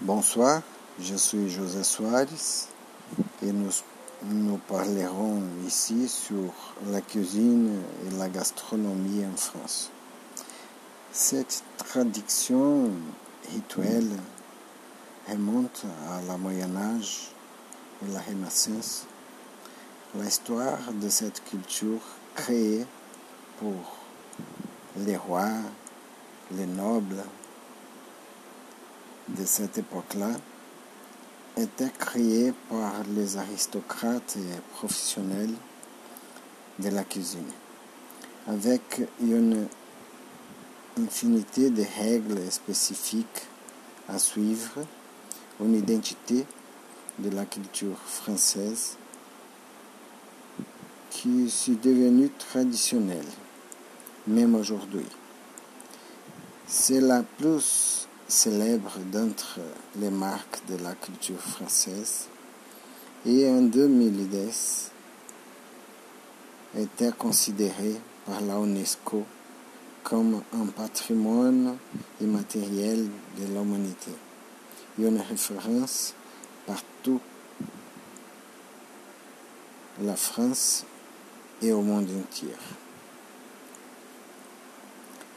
Bonsoir, je suis José Soares et nous, parlerons ici sur la cuisine et la gastronomie en France. Cette tradition rituelle remonte à la Moyen Âge et la Renaissance. L'histoire de cette culture créée pour les rois, les nobles, de cette époque-là était créé par les aristocrates et professionnels de la cuisine, avec une infinité de règles spécifiques à suivre, une identité de la culture française qui est devenue traditionnelle, même aujourd'hui. C'est la plus célèbre d'entre les marques de la culture française et en 2010 était considéré par la UNESCO comme un patrimoine immatériel de l'humanité et une référence partout la France et au monde entier.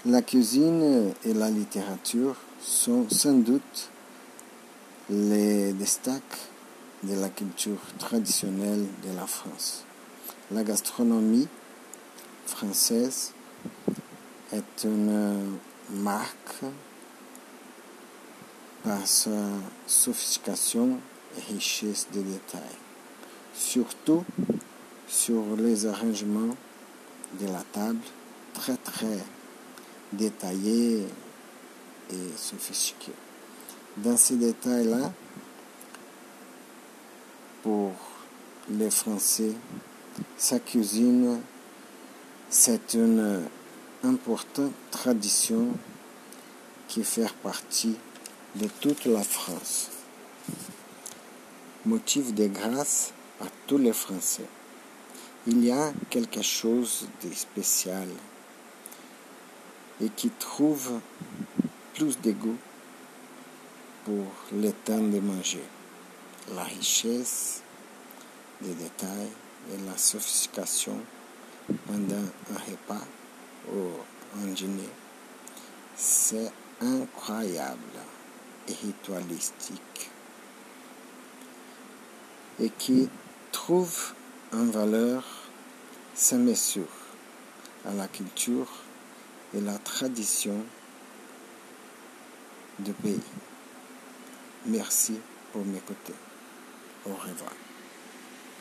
La cuisine et la littérature sont sans doute les destacs de la culture traditionnelle de la France. La gastronomie française est une marque par sa sophistication et richesse de détails, surtout sur les arrangements de la table très très détaillés et sophistiqués. Dans ces détails-là, pour les Français, sa cuisine, c'est une importante tradition qui fait partie de toute la France. Motif de grâce à tous les Français. Il y a quelque chose de spécial et qui trouve plus de goût pour le temps de manger. La richesse des détails et la sophistication pendant un repas ou un dîner, c'est incroyable et ritualistique et qui trouve une valeur sans mesure à la culture et la tradition du pays. Merci pour m'écouter. Au revoir.